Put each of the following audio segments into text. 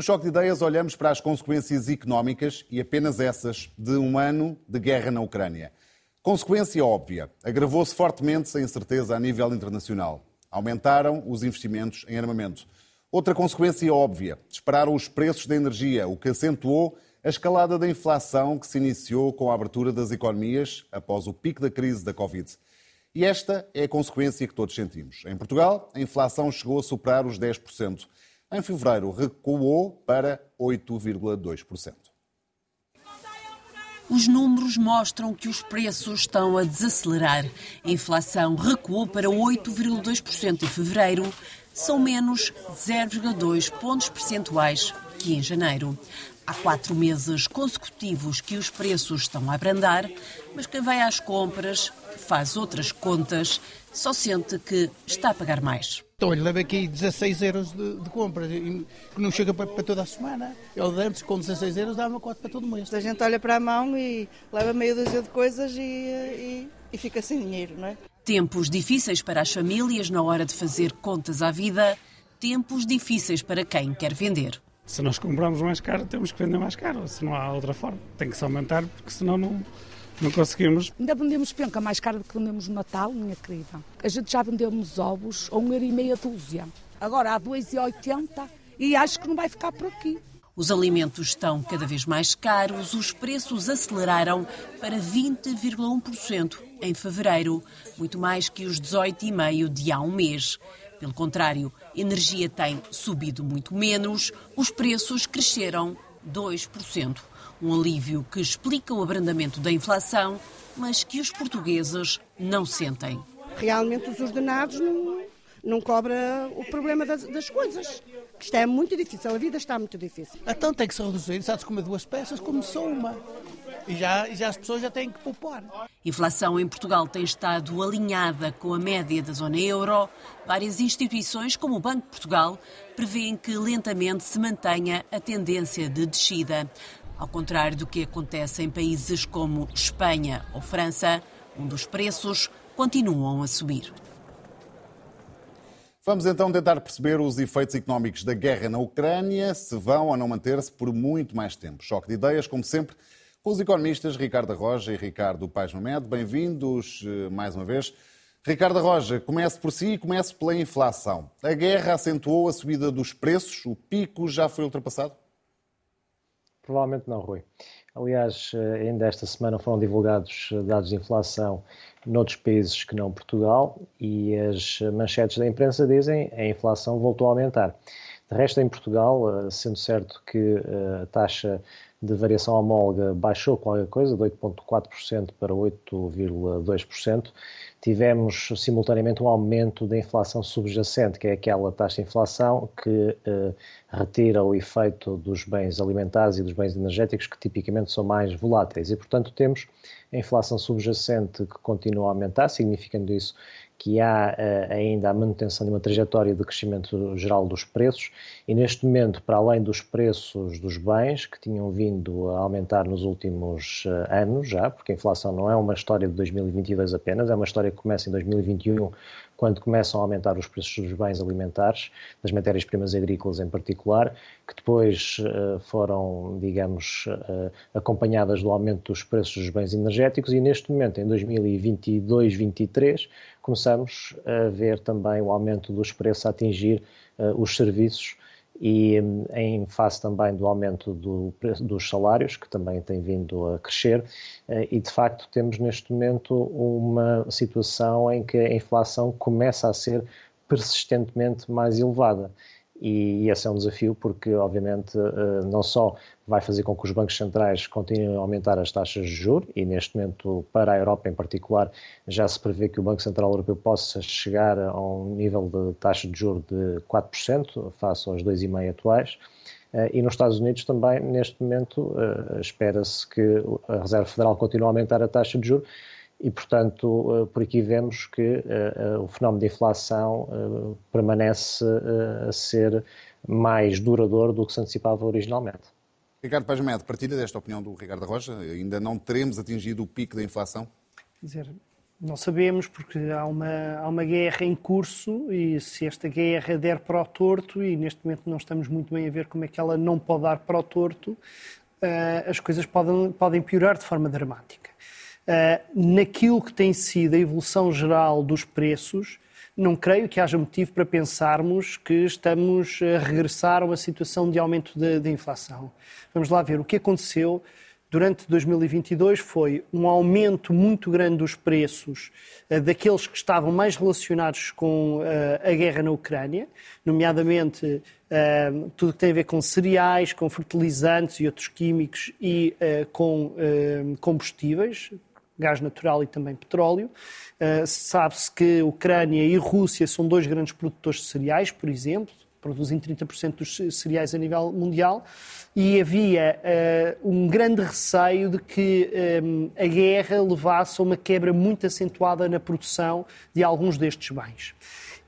No Choque de Ideias, olhamos para as consequências económicas e apenas essas de um ano de guerra na Ucrânia. Consequência óbvia: agravou-se fortemente a incerteza a nível internacional. Aumentaram os investimentos em armamento. Outra consequência óbvia: dispararam os preços da energia, o que acentuou a escalada da inflação que se iniciou com a abertura das economias após o pico da crise da Covid. E esta é a consequência que todos sentimos. Em Portugal, a inflação chegou a superar os 10%. Em fevereiro, recuou para 8,2%. Os números mostram que os preços estão a desacelerar. A inflação recuou para 8,2% em fevereiro, são menos 0,2 pontos percentuais que em janeiro. Há quatro meses consecutivos que os preços estão a abrandar, mas quem vai às compras, faz outras contas, só sente que está a pagar mais. Então, ele leva aqui 16 euros de, de compra, que não chega para, para, toda a semana. Ele antes, com 16 euros, dava uma cota para todo mês. A gente olha para a mão e leva meio dúzia de coisas e, e, e fica sem dinheiro, não é? Tempos difíceis para as famílias na hora de fazer contas à vida, tempos difíceis para quem quer vender. Se nós compramos mais caro, temos que vender mais caro, se não há outra forma. Tem que se aumentar, porque senão não, não conseguimos. Ainda vendemos penca mais cara do que vendemos no Natal, minha querida. A gente já vendemos ovos a um euro e meia dúzia. Agora há 2,80 e acho que não vai ficar por aqui. Os alimentos estão cada vez mais caros, os preços aceleraram para 20,1% em fevereiro, muito mais que os 18,5% de há um mês. Pelo contrário, a energia tem subido muito menos, os preços cresceram 2%. Um alívio que explica o abrandamento da inflação, mas que os portugueses não sentem. Realmente os ordenados não, não cobra o problema das, das coisas. Isto é muito difícil, a vida está muito difícil. Então tem que se reduzir, de comer duas peças, como só uma. E já, e já as pessoas já têm que poupar. A inflação em Portugal tem estado alinhada com a média da zona euro. Várias instituições, como o Banco de Portugal, prevêem que lentamente se mantenha a tendência de descida. Ao contrário do que acontece em países como Espanha ou França, onde os preços continuam a subir. Vamos então tentar perceber os efeitos económicos da guerra na Ucrânia, se vão ou não manter-se por muito mais tempo. Choque de ideias, como sempre, com os economistas Ricardo Roja e Ricardo Paes Mamed. Bem-vindos eh, mais uma vez. Ricardo Roja, comece por si e comece pela inflação. A guerra acentuou a subida dos preços? O pico já foi ultrapassado? Provavelmente não, Rui. Aliás, eh, ainda esta semana foram divulgados eh, dados de inflação noutros países que não Portugal e as manchetes da imprensa dizem que a inflação voltou a aumentar. De resto, em Portugal, sendo certo que a taxa de variação homóloga baixou qualquer coisa, de 8,4% para 8,2%. Tivemos simultaneamente um aumento da inflação subjacente, que é aquela taxa de inflação que eh, retira o efeito dos bens alimentares e dos bens energéticos, que tipicamente são mais voláteis. E, portanto, temos a inflação subjacente que continua a aumentar, significando isso que há uh, ainda a manutenção de uma trajetória de crescimento geral dos preços e neste momento, para além dos preços dos bens que tinham vindo a aumentar nos últimos uh, anos já, porque a inflação não é uma história de 2022 apenas, é uma história que começa em 2021 quando começam a aumentar os preços dos bens alimentares, das matérias-primas agrícolas em particular, que depois uh, foram, digamos, uh, acompanhadas do aumento dos preços dos bens energéticos. E neste momento, em 2022-23, começamos a ver também o aumento dos preços a atingir uh, os serviços e em face também do aumento do, dos salários, que também tem vindo a crescer, eh, e de facto temos neste momento uma situação em que a inflação começa a ser persistentemente mais elevada. E esse é um desafio porque, obviamente, eh, não só vai fazer com que os bancos centrais continuem a aumentar as taxas de juros, e neste momento, para a Europa em particular, já se prevê que o Banco Central Europeu possa chegar a um nível de taxa de juros de 4%, face aos 2,5% atuais. Eh, e nos Estados Unidos também, neste momento, eh, espera-se que a Reserva Federal continue a aumentar a taxa de juros e, portanto, por aqui vemos que o fenómeno de inflação permanece a ser mais duradouro do que se antecipava originalmente. Ricardo Paz partilha desta opinião do Ricardo Rocha? Ainda não teremos atingido o pico da inflação? Quer dizer, Não sabemos, porque há uma, há uma guerra em curso e se esta guerra der para o torto, e neste momento não estamos muito bem a ver como é que ela não pode dar para o torto, uh, as coisas podem, podem piorar de forma dramática. Uh, naquilo que tem sido a evolução geral dos preços, não creio que haja motivo para pensarmos que estamos a regressar a uma situação de aumento da inflação. Vamos lá ver o que aconteceu durante 2022 foi um aumento muito grande dos preços uh, daqueles que estavam mais relacionados com uh, a guerra na Ucrânia, nomeadamente tudo que tem a ver com cereais, com fertilizantes e outros químicos e com combustíveis, gás natural e também petróleo. Sabe-se que Ucrânia e Rússia são dois grandes produtores de cereais, por exemplo, produzem 30% dos cereais a nível mundial e havia uh, um grande receio de que um, eh, a guerra levasse a uma quebra muito acentuada na produção de alguns destes bens.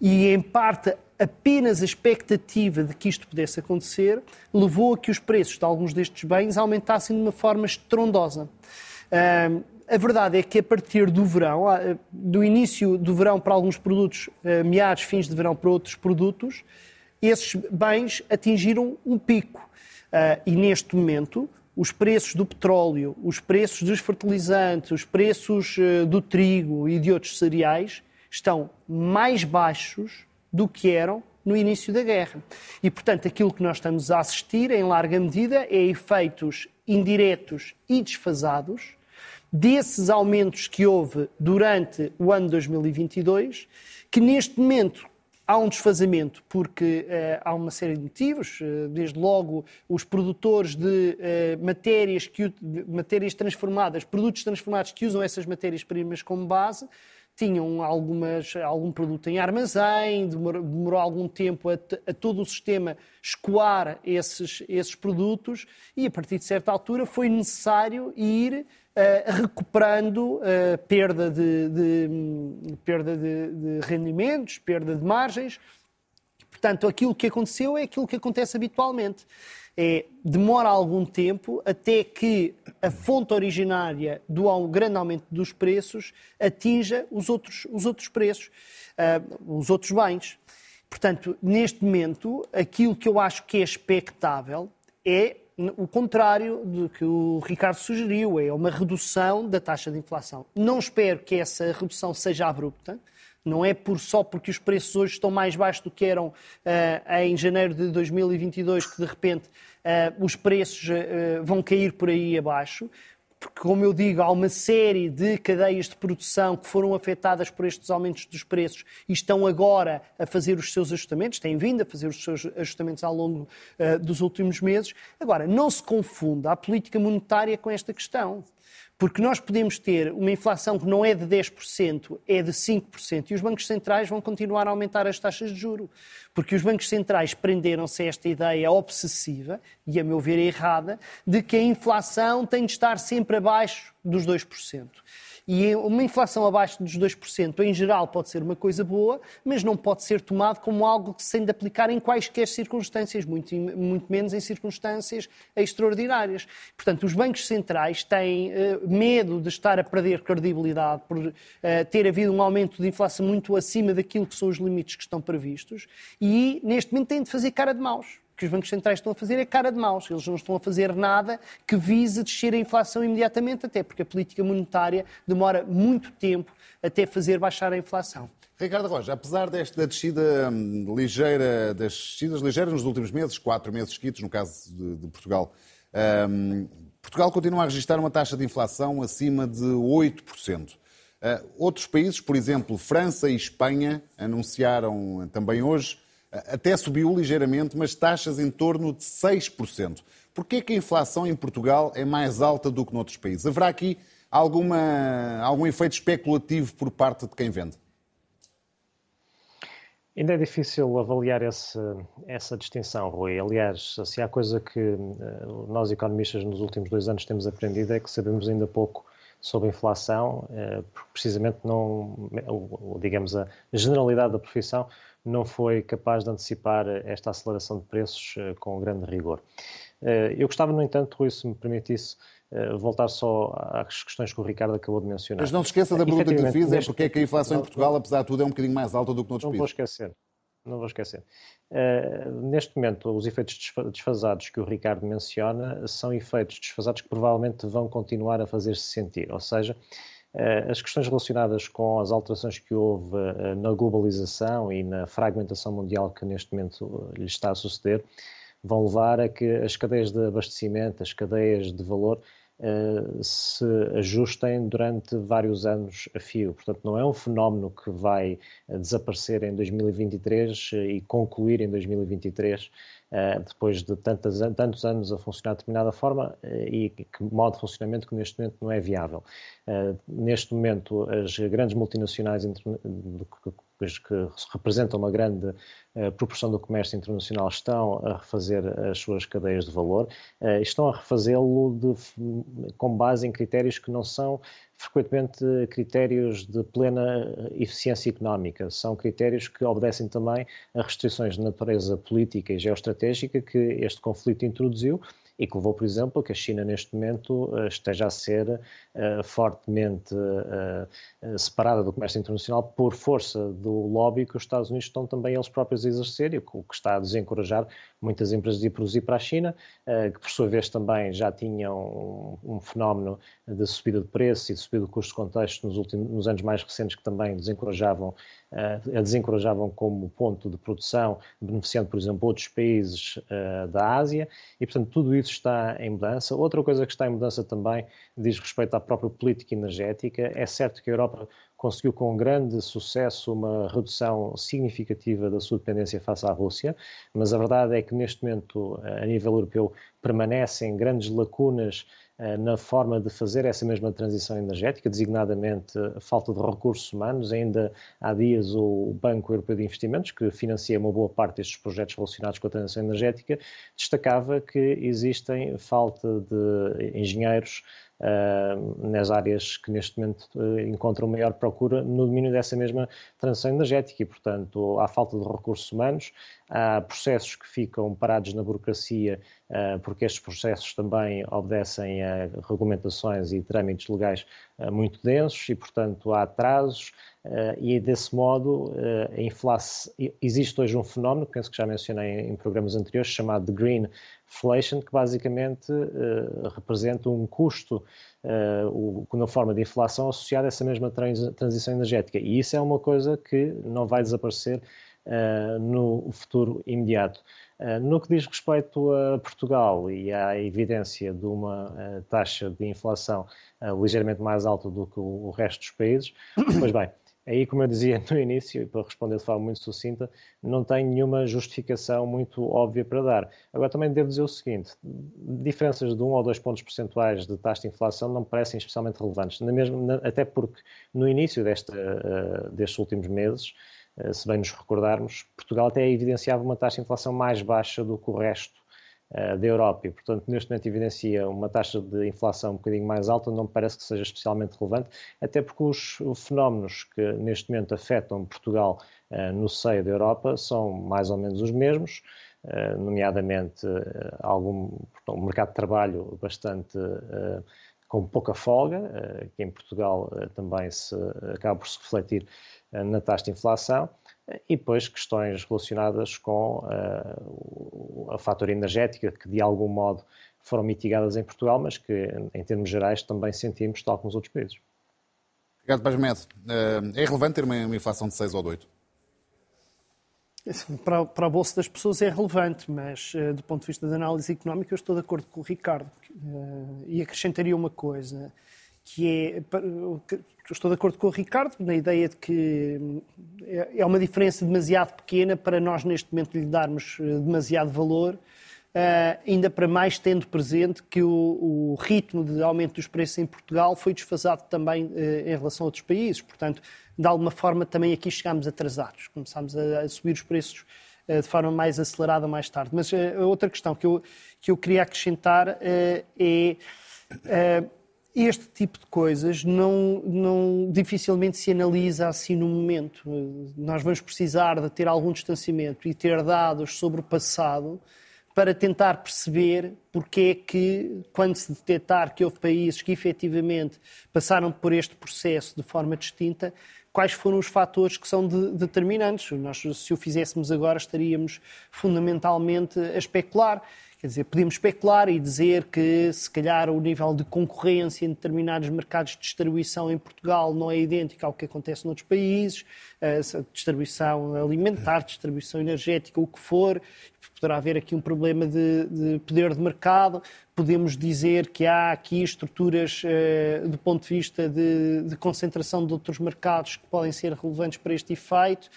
E, em parte, apenas a expectativa de que isto pudesse acontecer levou a que os preços de alguns destes bens aumentassem de uma forma estrondosa. Uh, a verdade é que a partir do verão, do início do verão para alguns produtos, meados, fins de verão para outros produtos, esses bens atingiram um pico. Uh, e neste momento, os preços do petróleo, os preços dos fertilizantes, os preços do trigo e de outros cereais estão mais baixos do que eram no início da guerra. E, portanto, aquilo que nós estamos a assistir, em larga medida, é efeitos indiretos e desfasados desses aumentos que houve durante o ano 2022, que neste momento Há um desfazamento porque uh, há uma série de motivos, uh, desde logo os produtores de uh, matérias, que, de matérias transformadas, produtos transformados que usam essas matérias-primas como base, tinham algumas, algum produto em armazém, demorou, demorou algum tempo a, a, todo o sistema escoar esses, esses produtos e a partir de certa altura foi necessário ir uh, recuperando uh, perda, de, de perda de, de rendimentos, perda de margens. Portanto, aquilo que aconteceu é aquilo que acontece habitualmente. É, demora algum tempo até que a fonte originária do grande aumento dos preços atinja os outros, os outros preços, uh, os outros bens. Portanto, neste momento, aquilo que eu acho que é expectável é o contrário do que o Ricardo sugeriu, é uma redução da taxa de inflação. Não espero que essa redução seja abrupta, não é por, só porque os preços hoje estão mais baixos do que eram uh, em janeiro de 2022 que de repente uh, os preços uh, vão cair por aí abaixo porque, como eu digo, há uma série de cadeias de produção que foram afetadas por estes aumentos dos preços e estão agora a fazer os seus ajustamentos, têm vindo a fazer os seus ajustamentos ao longo dos últimos meses. Agora, não se confunda a política monetária com esta questão. Porque nós podemos ter uma inflação que não é de 10%, é de 5%, e os bancos centrais vão continuar a aumentar as taxas de juro. Porque os bancos centrais prenderam-se a esta ideia obsessiva, e a meu ver errada, de que a inflação tem de estar sempre abaixo dos 2%. E uma inflação abaixo dos 2%, em geral, pode ser uma coisa boa, mas não pode ser tomado como algo que se tem de aplicar em quaisquer circunstâncias, muito, muito menos em circunstâncias extraordinárias. Portanto, os bancos centrais têm uh, medo de estar a perder credibilidade por uh, ter havido um aumento de inflação muito acima daquilo que são os limites que estão previstos e, neste momento, têm de fazer cara de maus que os bancos centrais estão a fazer é cara de maus. Eles não estão a fazer nada que vise descer a inflação imediatamente, até porque a política monetária demora muito tempo até fazer baixar a inflação. Ricardo Roja, apesar desta descida hum, ligeira, das descidas ligeiras nos últimos meses, quatro meses seguidos, no caso de, de Portugal, um, Portugal continua a registrar uma taxa de inflação acima de 8%. Uh, outros países, por exemplo, França e Espanha, anunciaram também hoje até subiu ligeiramente, mas taxas em torno de 6%. Por que a inflação em Portugal é mais alta do que noutros países? Haverá aqui alguma, algum efeito especulativo por parte de quem vende? Ainda é difícil avaliar esse, essa distinção, Rui. Aliás, se há coisa que eh, nós economistas nos últimos dois anos temos aprendido é que sabemos ainda pouco sobre inflação, eh, porque precisamente não, digamos, a generalidade da profissão não foi capaz de antecipar esta aceleração de preços eh, com grande rigor. Eh, eu gostava, no entanto, Rui, se me permitisse, voltar só às questões que o Ricardo acabou de mencionar. Mas não se esqueça da pergunta que lhe fiz, é porque é que a inflação em Portugal, apesar de tudo, é um bocadinho mais alta do que noutros não países. Não vou esquecer. Não vou esquecer. Uh, neste momento, os efeitos desfasados que o Ricardo menciona são efeitos desfasados que provavelmente vão continuar a fazer-se sentir. Ou seja, as questões relacionadas com as alterações que houve uh, na globalização e na fragmentação mundial que neste momento lhe está a suceder vão levar a que as cadeias de abastecimento, as cadeias de valor, se ajustem durante vários anos a fio. Portanto, não é um fenómeno que vai desaparecer em 2023 e concluir em 2023 eh, depois de tantos, tantos anos a funcionar de determinada forma eh, e que modo de funcionamento que neste momento não é viável. Eh, neste momento, as grandes multinacionais que representam uma grande proporção do comércio internacional estão a refazer as suas cadeias de valor, estão a refazê-lo com base em critérios que não são frequentemente critérios de plena eficiência económica. São critérios que obedecem também a restrições de natureza política e geoestratégica que este conflito introduziu e que levou, por exemplo, que a China neste momento eh, esteja a ser uh, fortemente uh, separada do comércio internacional por força do lobby que os Estados Unidos estão também eles próprios a exercer, o que está a desencorajar muitas empresas de ir produzir para a China, uh, que por sua vez também já tinham um, um, fenómeno de subida de preço e de subida de custos de contexto nos, últimos, nos anos mais recentes que também desencorajavam a desencorajavam como ponto de produção, beneficiando, por exemplo, outros países da Ásia, e, portanto, tudo isso está em mudança. Outra coisa que está em mudança também diz respeito à própria política energética. É certo que a Europa conseguiu com grande sucesso uma redução significativa da sua dependência face à Rússia, mas a verdade é que neste momento, a nível europeu, permanecem grandes lacunas eh, na forma de fazer essa mesma transição energética, designadamente a falta de recursos humanos. Ainda há dias o Banco Europeu de Investimentos, que financia uma boa parte destes projetos relacionados com a transição energética, destacava que existem falta de engenheiros uh, nas áreas que neste momento uh, encontram maior procura no domínio dessa mesma transição energética. E, portanto, há falta de recursos humanos, há processos que ficam parados na burocracia uh, porque estes processos também obedecem a regulamentações e trâmites legais muito densos e, portanto, há atrasos e, desse modo, existe hoje um fenómeno, penso que já mencionei em programas anteriores, chamado de Green Inflation, que basicamente uh, representa um custo uh, na forma de inflação associada a essa mesma trans transição energética. E isso é uma coisa que não vai desaparecer uh, no futuro imediato. No que diz respeito a Portugal e à evidência de uma taxa de inflação ligeiramente mais alta do que o resto dos países, pois bem, Aí, como eu dizia no início, e para responder de forma muito sucinta, não tenho nenhuma justificação muito óbvia para dar. Agora, também devo dizer o seguinte: diferenças de 1 ou 2 pontos percentuais de taxa de inflação não me parecem especialmente relevantes, na mesma, na, até porque no início desta, uh, destes últimos meses, uh, se bem nos recordarmos, Portugal até evidenciava uma taxa de inflação mais baixa do que o resto eh, da Europa. E, portanto, neste momento evidencia uma taxa de inflação um bocadinho mais alta, não me parece que seja especialmente relevante, até porque os fenómenos que neste momento afetam Portugal uh, no seio da Europa são mais ou menos os mesmos, uh, nomeadamente algum portanto, um mercado de trabalho bastante com pouca folga, que em Portugal também se acaba por se refletir na taxa de inflação e depois questões relacionadas com uh, a fator energética, que de algum modo foram mitigadas em Portugal, mas que em termos gerais também sentimos, tal como os outros países. Obrigado, Paz uh, É relevante ter uma inflação de 6 ou de 8? Para, para a bolsa das pessoas é relevante, mas uh, do ponto de vista da análise económica eu estou de acordo com o Ricardo. Uh, e acrescentaria uma coisa que é. Estou de acordo com o Ricardo na ideia de que é, é uma diferença demasiado pequena para nós, neste momento, lhe darmos eh, demasiado valor, Uh, ainda para mais tendo presente que o, ritmo de aumento dos preços em Portugal foi desfasado também uh, em relação a outros países. Portanto, de alguma forma, também aqui chegámos atrasados. Começámos a, subir os preços de forma mais acelerada mais tarde. Mas a outra questão que eu, que eu queria acrescentar é este tipo de coisas não, não dificilmente se analisa assim no momento. Nós vamos precisar de ter algum distanciamento e ter dados sobre o passado para tentar perceber porque é que, quando se detectar que houve países que efetivamente passaram por este processo de forma distinta, quais foram os fatores que são de, determinantes. Nós, se o fizéssemos agora, estaríamos fundamentalmente a especular. Quer dizer, podemos especular e dizer que, se calhar, o nível de concorrência em determinados mercados de distribuição em Portugal não é idêntico ao que acontece noutros países, a distribuição alimentar, distribuição energética, o que for, poderá haver aqui um problema de, de poder de mercado. Podemos dizer que há aqui estruturas, eh, do ponto de vista de, de concentração de outros mercados, que podem ser relevantes para este efeito.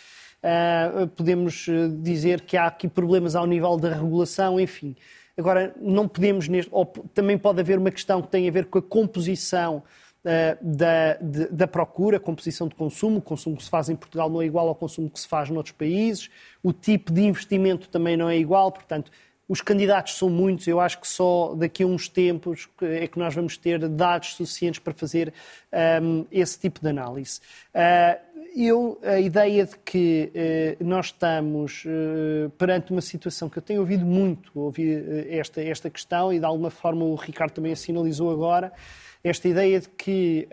Uh, podemos eh, dizer que há aqui problemas ao nível da regulação, enfim. Agora, não podemos, neste, ou também pode haver uma questão que tem a ver com a composição uh, da, de, da procura, composição de consumo. O consumo que se faz em Portugal não é igual ao consumo que se faz noutros países. O tipo de investimento também não é igual, portanto, os candidatos são muitos, eu acho que só daqui a uns tempos é que nós vamos ter dados suficientes para fazer um, esse tipo de análise. Uh, eu, a ideia de que uh, nós estamos uh, perante uma situação que eu tenho ouvido muito, ouvi esta, esta questão e de alguma forma o Ricardo também a sinalizou agora, esta ideia de que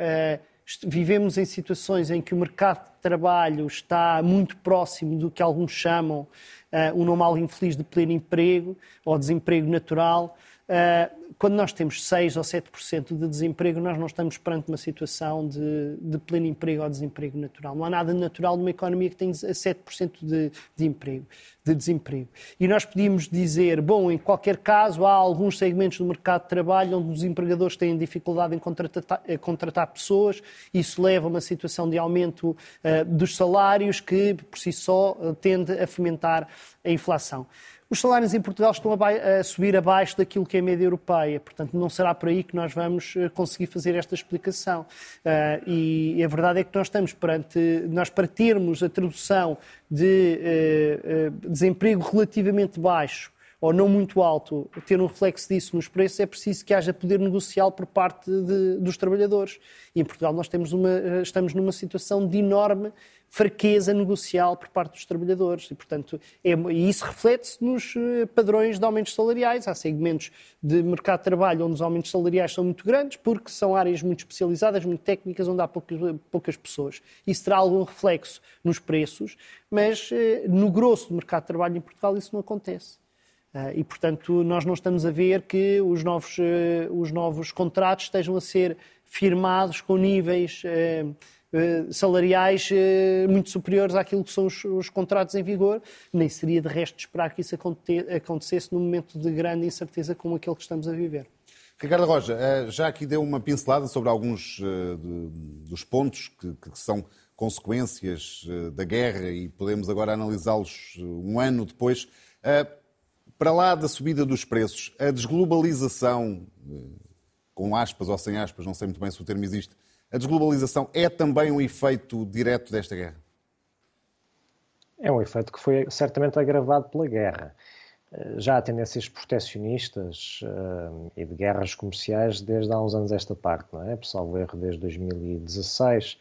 vivemos em situações em que o mercado de trabalho está muito próximo do que alguns chamam uh, um normal infeliz de pleno emprego ou desemprego natural. Uh, quando nós temos 6 ou 7% de desemprego, nós não estamos perante uma situação de, de, pleno emprego ou desemprego natural. Não há nada natural numa economia que tem 7% de, de, emprego, de desemprego. E nós podíamos dizer, bom, em qualquer caso, há alguns segmentos do mercado de trabalho onde os empregadores têm dificuldade em contratar, contratar pessoas, isso leva a uma situação de aumento uh, dos salários que, por si só, tende a fomentar a inflação. Os salários em Portugal estão a, subir abaixo daquilo que é a média europeia, portanto, não será por aí que nós vamos eh, conseguir fazer esta explicação. Uh, e a verdade é que nós estamos perante, nós para termos a tradução de uh, desemprego relativamente baixo ou não muito alto, ter um reflexo disso nos preços, é preciso que haja poder negocial por parte de, dos trabalhadores. E em Portugal nós temos uma, estamos numa situação de enorme fraqueza negocial por parte dos trabalhadores. E, portanto, é, e isso reflete-se nos eh, padrões de aumentos salariais. Há segmentos de mercado de trabalho onde os aumentos salariais são muito grandes, porque são áreas muito especializadas, muito técnicas, onde há poucas, poucas pessoas. Isso terá algum reflexo nos preços, mas eh, no grosso do mercado de trabalho em Portugal isso não acontece. Eh, e, portanto, nós não estamos a ver que os novos, os novos contratos estejam a ser firmados com níveis eh, salariais eh, muito superiores àquilo que são os, os, contratos em vigor, nem seria de resto esperar que isso acontecesse num momento de grande incerteza como aquele que estamos a viver. Ricardo Roja, eh, já aqui deu uma pincelada sobre alguns dos pontos que, que são consequências da guerra e podemos agora analisá-los um ano depois. Para lá da subida dos preços, a desglobalização, com aspas ou sem aspas, não sei muito bem se o termo existe, a desglobalização é também um efeito direto desta guerra? É um efeito que foi certamente agravado pela guerra. Eh, já há tendências proteccionistas uh, e de guerras comerciais desde há uns anos esta parte, não é? Pessoal, erro desde 2016,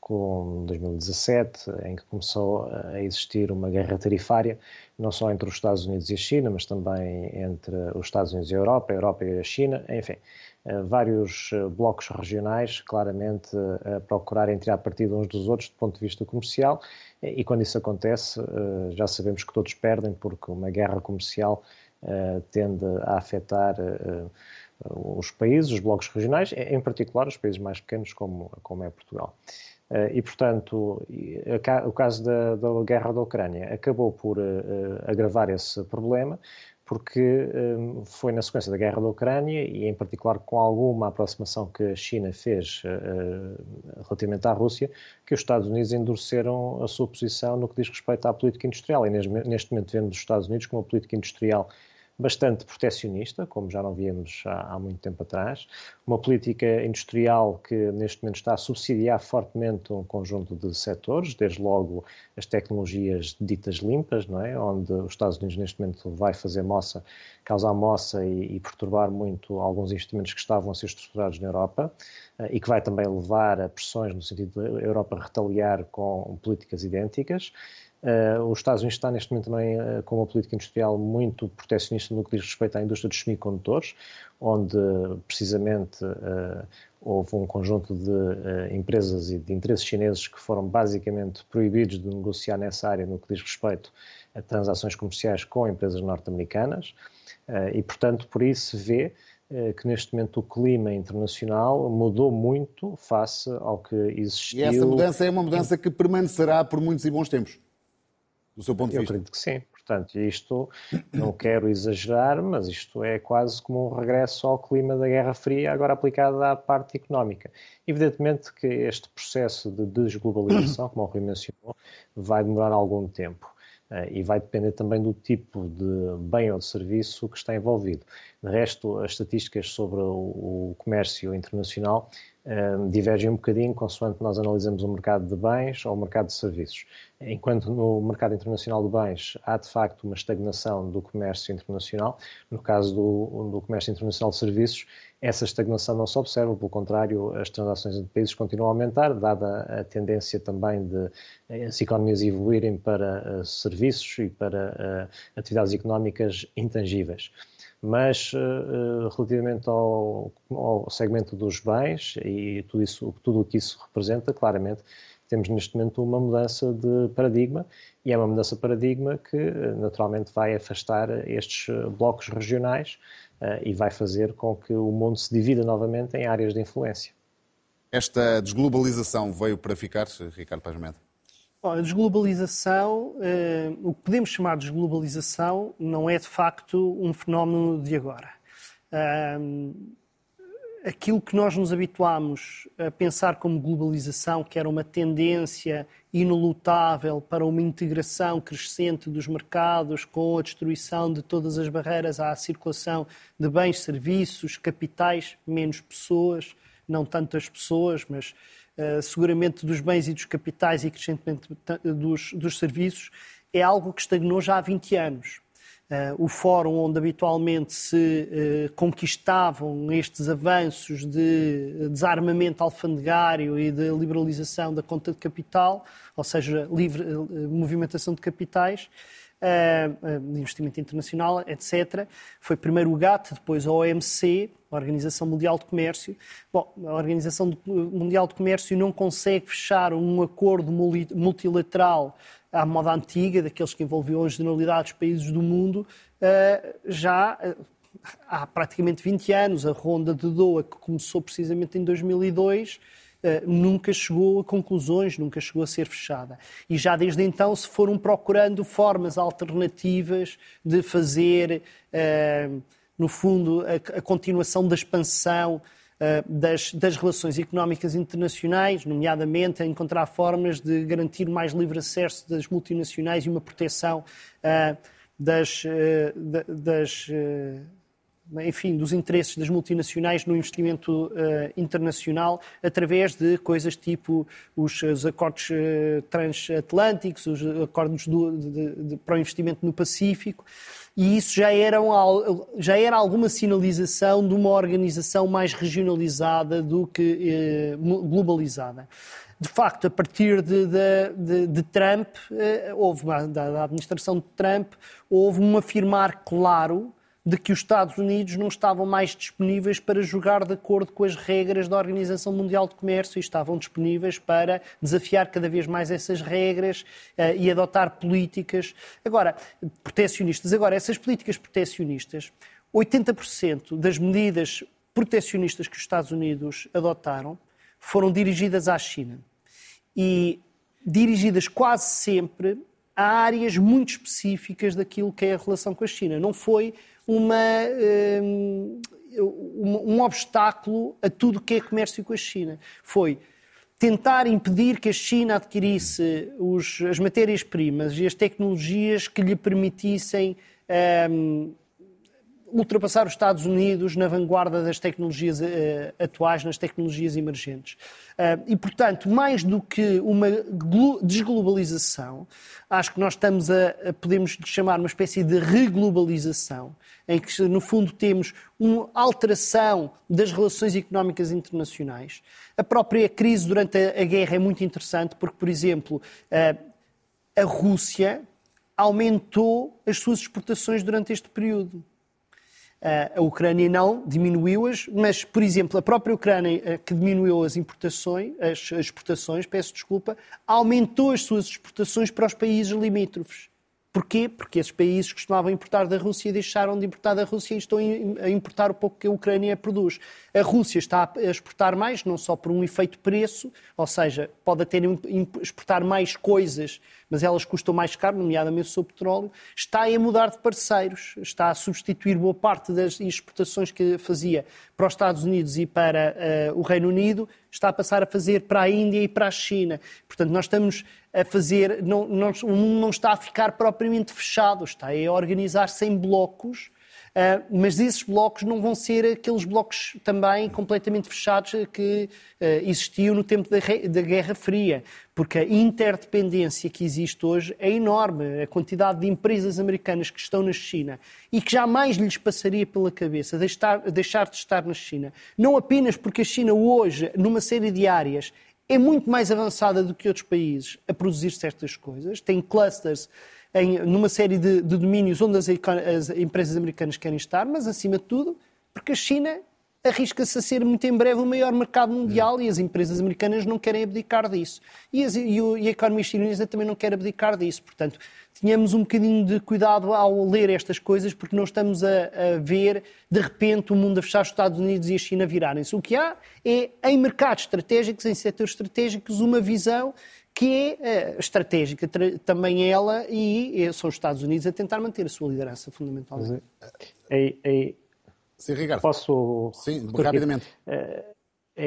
com 2017, em que começou a existir uma guerra tarifária, não só entre os Estados Unidos e a China, mas também entre os Estados Unidos e a Europa, a Europa e a China, enfim. Eh, vários eh, blocos regionais, claramente eh, a procurarem tirar partido uns dos outros do ponto de vista comercial, e quando isso acontece, já sabemos que todos perdem, porque uma guerra comercial tende a afetar os países, os blocos regionais, em particular os países mais pequenos, como, como é Portugal. E, portanto, o caso da, da guerra da Ucrânia acabou por agravar esse problema, porque um, foi na sequência da guerra da Ucrânia e, em particular, com alguma aproximação que a China fez relativamente à Rússia, que os Estados Unidos endureceram a sua posição no que diz respeito à política industrial. E neste momento vemos os Estados Unidos com uma política industrial bastante proteccionista, como já não víamos há, há, muito tempo atrás, uma política industrial que neste momento está a subsidiar fortemente um conjunto de setores, desde logo as tecnologias ditas limpas, não é? onde os Estados Unidos neste momento vai fazer moça, causar moça e, e perturbar muito alguns investimentos que estavam a ser estruturados na Europa eh, e que vai também levar a pressões no sentido da Europa retaliar com políticas idênticas. Uh, os Estados Unidos estão neste momento também uh, com uma política industrial muito protecionista no que diz respeito à indústria dos semicondutores, onde precisamente uh, houve um conjunto de empresas e de interesses chineses que foram basicamente proibidos de negociar nessa área no que diz respeito a transações comerciais com empresas norte-americanas e, portanto, por isso se vê que neste momento o clima internacional mudou muito face ao que existiu. E essa mudança é uma mudança que permanecerá por muitos e bons tempos do seu ponto de Eu vista? acredito que sim. Portanto, isto, não quero exagerar, mas isto é quase como um regresso ao clima da Guerra Fria, agora aplicado à parte económica. Evidentemente que este processo de desglobalização, como o Rui mencionou, vai demorar algum tempo. Uh, e vai depender também do tipo de bem ou de serviço que está envolvido. De resto, as estatísticas sobre o comércio internacional divergem um bocadinho consoante nós analisamos o mercado de bens ou o mercado de serviços. Enquanto no mercado internacional de bens há de facto uma estagnação do comércio internacional, no caso do, do comércio internacional de serviços, essa estagnação não se observa, pelo contrário, as transações entre países continuam a aumentar, dada a tendência também de eh, as economias evoluírem para uh, serviços e para uh, atividades económicas intangíveis mas uh, relativamente ao, ao, segmento dos bens e tudo, isso, tudo o que isso representa, claramente temos neste momento uma mudança de paradigma e é uma mudança de paradigma que naturalmente vai afastar estes blocos regionais uh, e vai fazer com que o mundo se divida novamente em áreas de influência. Esta desglobalização veio para ficar, Ricardo Paz Meda? A desglobalização, eh, o que podemos chamar de desglobalização, não é de facto um fenómeno de agora. Um, aquilo que nós nos habituámos a pensar como globalização, que era uma tendência inelutável para uma integração crescente dos mercados, com a destruição de todas as barreiras à circulação de bens, serviços, capitais, menos pessoas, não tantas pessoas, mas eh, seguramente dos bens e dos capitais e crescentemente dos, dos serviços, é algo que estagnou já há 20 anos. Uh, o fórum onde habitualmente se uh, conquistavam estes avanços de desarmamento alfandegário e de liberalização da conta de capital, ou seja, livre uh, movimentação de capitais, de investimento internacional, etc. Foi primeiro o GATT, depois a OMC, a Organização Mundial de Comércio. Bom, a Organização Mundial de Comércio não consegue fechar um acordo multilateral à moda antiga, daqueles que envolviam a generalidade dos países do mundo, já há praticamente 20 anos. A ronda de Doha, que começou precisamente em 2002, Uh, nunca chegou a conclusões, nunca chegou a ser fechada. E já desde então se foram procurando formas alternativas de fazer, uh, no fundo, a, continuação da expansão uh, das, das, relações económicas internacionais, nomeadamente a encontrar formas de garantir mais livre acesso das multinacionais e uma proteção das, das enfim, dos interesses das multinacionais no investimento uh, internacional através de coisas tipo os, os acordos uh, transatlânticos, os acordos do, de, de, para o investimento no Pacífico, e isso já era, um, já era alguma sinalização de uma organização mais regionalizada do que uh, globalizada. De facto, a partir de, de, de Trump, houve, da, da administração de Trump, houve um afirmar claro de que os Estados Unidos não estavam mais disponíveis para jogar de acordo com as regras da Organização Mundial de Comércio e estavam disponíveis para desafiar cada vez mais essas regras uh, e adotar políticas. Agora, protecionistas. Agora, essas políticas protecionistas, 80% das medidas protecionistas que os Estados Unidos adotaram foram dirigidas à China. E dirigidas quase sempre a áreas muito específicas daquilo que é a relação com a China. Não foi uma, um, um obstáculo a tudo o que é comércio com a China. Foi tentar impedir que a China adquirisse os, as matérias-primas e as tecnologias que lhe permitissem um, ultrapassar os Estados Unidos na vanguarda das tecnologias uh, atuais, nas tecnologias emergentes. Uh, e, portanto, mais do que uma desglobalização, acho que nós estamos a, a, podemos chamar uma espécie de reglobalização, em que, no fundo, temos uma alteração das relações económicas internacionais. A própria crise durante a, a guerra é muito interessante, porque, por exemplo, uh, a Rússia aumentou as suas exportações durante este período. A Ucrânia não diminuiu-as, mas, por exemplo, a própria Ucrânia, eh, que diminuiu as importações, as exportações, peço desculpa, aumentou as suas exportações para os países limítrofes. Porquê? Porque esses países costumavam importar da Rússia e deixaram de importar da Rússia e estão a importar o pouco que a Ucrânia produz. A Rússia está a exportar mais, não só por um efeito preço, ou seja, pode até exportar mais coisas, mas elas custam mais caro, nomeadamente o seu petróleo, está a mudar de parceiros, está a substituir boa parte das exportações que fazia para os Estados Unidos e para uh, o Reino Unido, está a passar a fazer para a Índia e para a China. Portanto, nós estamos a fazer, não, não, o mundo não está a ficar propriamente fechado, está a organizar-se em blocos, uh, mas esses blocos não vão ser aqueles blocos também completamente fechados que uh, existiam no tempo da, da Guerra Fria, porque a interdependência que existe hoje é enorme. A quantidade de empresas americanas que estão na China e que jamais lhes passaria pela cabeça deixar, deixar de estar na China, não apenas porque a China hoje, numa série de áreas, é muito mais avançada do que outros países a produzir certas coisas, tem clusters em, numa série de, de domínios onde as, as, empresas americanas querem estar, mas acima de tudo, porque a China arrisca-se a ser muito em breve o maior mercado mundial e as empresas americanas não querem abdicar disso. E, as, e, o, e a economia chinesa também não quer abdicar disso. Portanto, tínhamos um bocadinho de cuidado ao ler estas coisas, porque não estamos a, a ver, de repente, o mundo a fechar os Estados Unidos e a China virarem-se. O que há é, em mercados estratégicos, em setores estratégicos, uma visão que é uh, estratégica também ela e são os Estados Unidos a tentar manter a sua liderança fundamentalmente. É, é, Sim, Ricardo. Posso. Sim, rapidamente. Uh,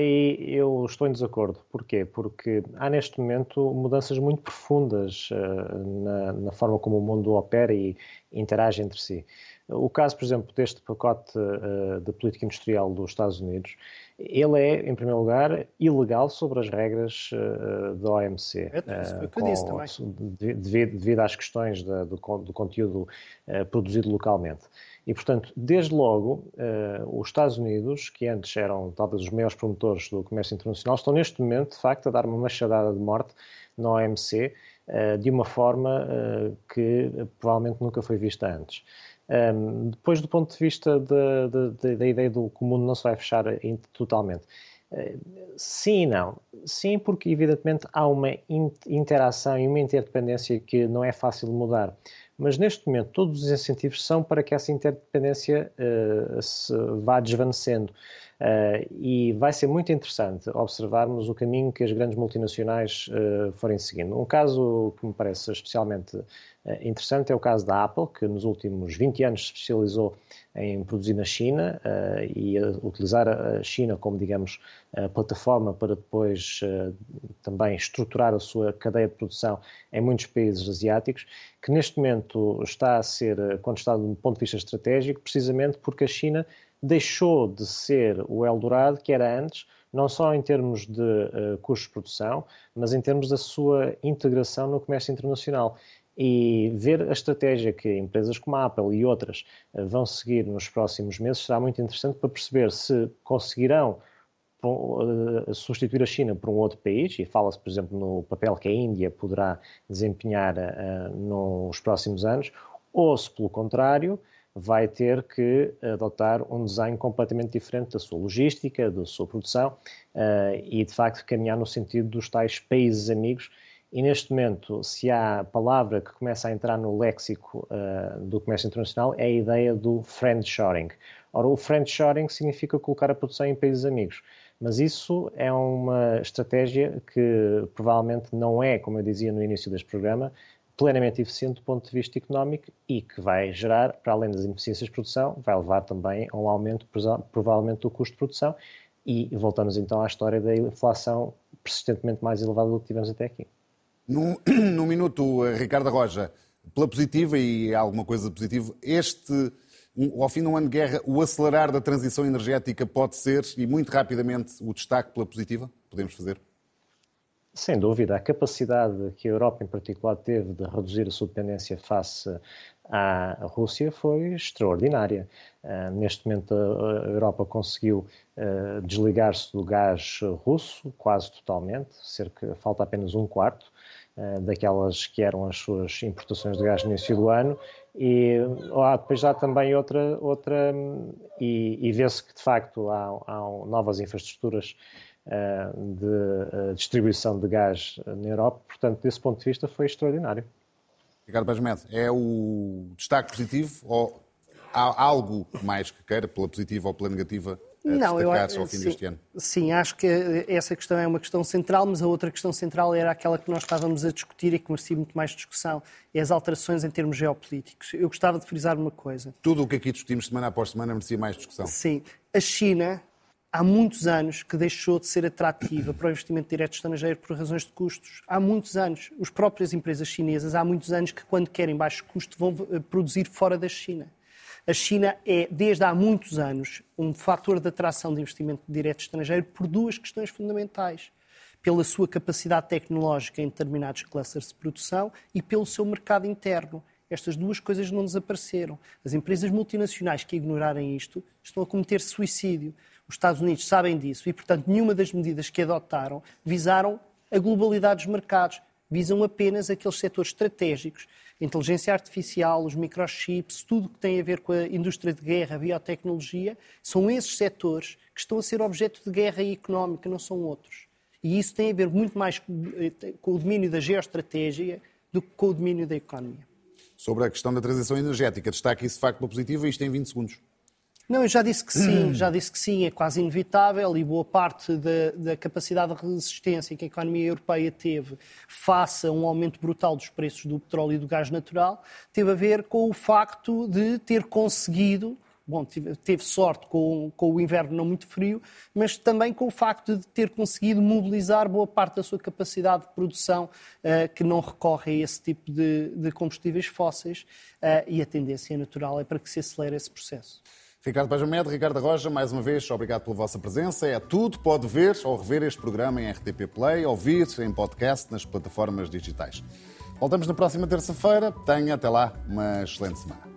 eu estou em desacordo. Porquê? Porque há neste momento mudanças muito profundas uh, na, na, forma como o mundo opera e interage entre si. O caso, por exemplo, deste pacote uh, de política industrial dos Estados Unidos, ele é, em primeiro lugar, ilegal sobre as regras uh, da OMC. É, uh, com, devido, devido, às questões da, do, do, conteúdo produzido localmente. E, portanto, desde logo, os Estados Unidos, que antes eram talvez os maiores promotores do comércio internacional, estão neste momento, de facto, a dar uma machadada de morte na OMC de uma forma que provavelmente nunca foi vista antes. Um, depois, do ponto de vista de, de, de, da ideia do que o mundo não se vai fechar totalmente, Sim e não. Sim, porque evidentemente há uma interação e uma interdependência que não é fácil de mudar mas neste momento todos os incentivos são para que essa interdependência uh, se vá desvanecendo. Uh, e vai ser muito interessante observarmos o caminho que as grandes multinacionais uh, forem seguindo. Um caso que me parece especialmente uh, interessante é o caso da Apple, que nos últimos 20 anos se especializou em produzir na China e utilizar a China como, digamos, plataforma para depois também estruturar a sua cadeia de produção em muitos países asiáticos, que neste momento está a ser contestado do ponto de vista estratégico, precisamente porque a China deixou de ser o Eldorado que era antes, não só em termos de uh, custos de produção, mas em termos da sua integração no comércio internacional. E ver a estratégia que empresas como a Apple e outras uh, vão seguir nos próximos meses será muito interessante para perceber se conseguirão uh, substituir a China por um outro país, e fala-se, por exemplo, no papel que a Índia poderá desempenhar nos próximos anos, ou se, pelo contrário, vai ter que adotar um design completamente diferente da sua logística, da sua produção uh, e, de facto, caminhar no sentido dos tais países amigos. E neste momento, se há palavra que começa a entrar no léxico uh, do comércio internacional, é a ideia do friendshoring. Ora, o friendshoring significa colocar a produção em países amigos. Mas isso é uma estratégia que provavelmente não é, como eu dizia no início deste programa, plenamente eficiente do ponto de vista económico e que vai gerar, para além das ineficiências de produção, vai levar também a um aumento, provavelmente, do custo de produção e voltamos então à história da inflação persistentemente mais elevada do que tivemos até aqui. No, no minuto, Ricardo Roja, pela positiva e alguma coisa de positivo, este, ao fim de um ano de guerra, o acelerar da transição energética pode ser, e muito rapidamente, o destaque pela positiva? Podemos fazer? Sem dúvida, a capacidade que a Europa em particular teve de reduzir a sua dependência face à Rússia foi extraordinária. Uh, neste momento, a Europa conseguiu uh, desligar-se do gás russo quase totalmente, cerca, falta apenas um quarto, daquelas que eram as suas importações de gás no início do ano. E há depois já também outra, outra e, e vê-se que de facto há, há novas infraestruturas de distribuição de gás na Europa, portanto, desse ponto de vista, foi extraordinário. Ricardo Basmed, é o destaque positivo ou há algo mais que queira, pela positiva ou pela negativa, não, eu, ao fim sim, deste ano? Sim, acho que essa questão é uma questão central, mas a outra questão central era aquela que nós estávamos a discutir e que merecia muito mais discussão, é as alterações em termos geopolíticos. Eu gostava de frisar uma coisa. Tudo o que aqui discutimos semana após semana merecia mais discussão. Sim. A China, há muitos anos que deixou de ser atrativa para o investimento direto estrangeiro por razões de custos. Há muitos anos. As próprias empresas chinesas, há muitos anos que, quando querem baixo custo, vão eh, produzir fora da China. A China é, desde há muitos anos, um fator de atração de investimento direto estrangeiro por duas questões fundamentais. Pela sua capacidade tecnológica em determinados clusters de produção e pelo seu mercado interno. Estas duas coisas não desapareceram. As empresas multinacionais que ignorarem isto estão a cometer suicídio. Os Estados Unidos sabem disso e, portanto, nenhuma das medidas que adotaram visaram a globalidade dos mercados, visam apenas aqueles setores estratégicos inteligência artificial, os microchips, tudo que tem a ver com a indústria de guerra, a biotecnologia, são esses setores que estão a ser objeto de guerra económica, não são outros. E isso tem a ver muito mais com o domínio da geoestratégia do que com o domínio da economia. Sobre a questão da transição energética, destaque isso de facto positivo e isto em 20 segundos. Não, eu já disse que sim, já disse que sim, é quase inevitável e boa parte da, da, capacidade de resistência que a economia europeia teve face a um aumento brutal dos preços do petróleo e do gás natural teve a ver com o facto de ter conseguido bom, teve sorte com, com, o inverno não muito frio, mas também com o facto de ter conseguido mobilizar boa parte da sua capacidade de produção uh, que não recorre a esse tipo de, de combustíveis fósseis uh, e a tendência natural é para que se acelere esse processo. Ricardo Pajamed, Ricardo Roja, mais uma vez, obrigado pela vossa presença. É tudo. Pode ver ou rever este programa em RTP Play, ouvir em podcast nas plataformas digitais. Voltamos na próxima terça-feira. Tenha até lá uma excelente semana.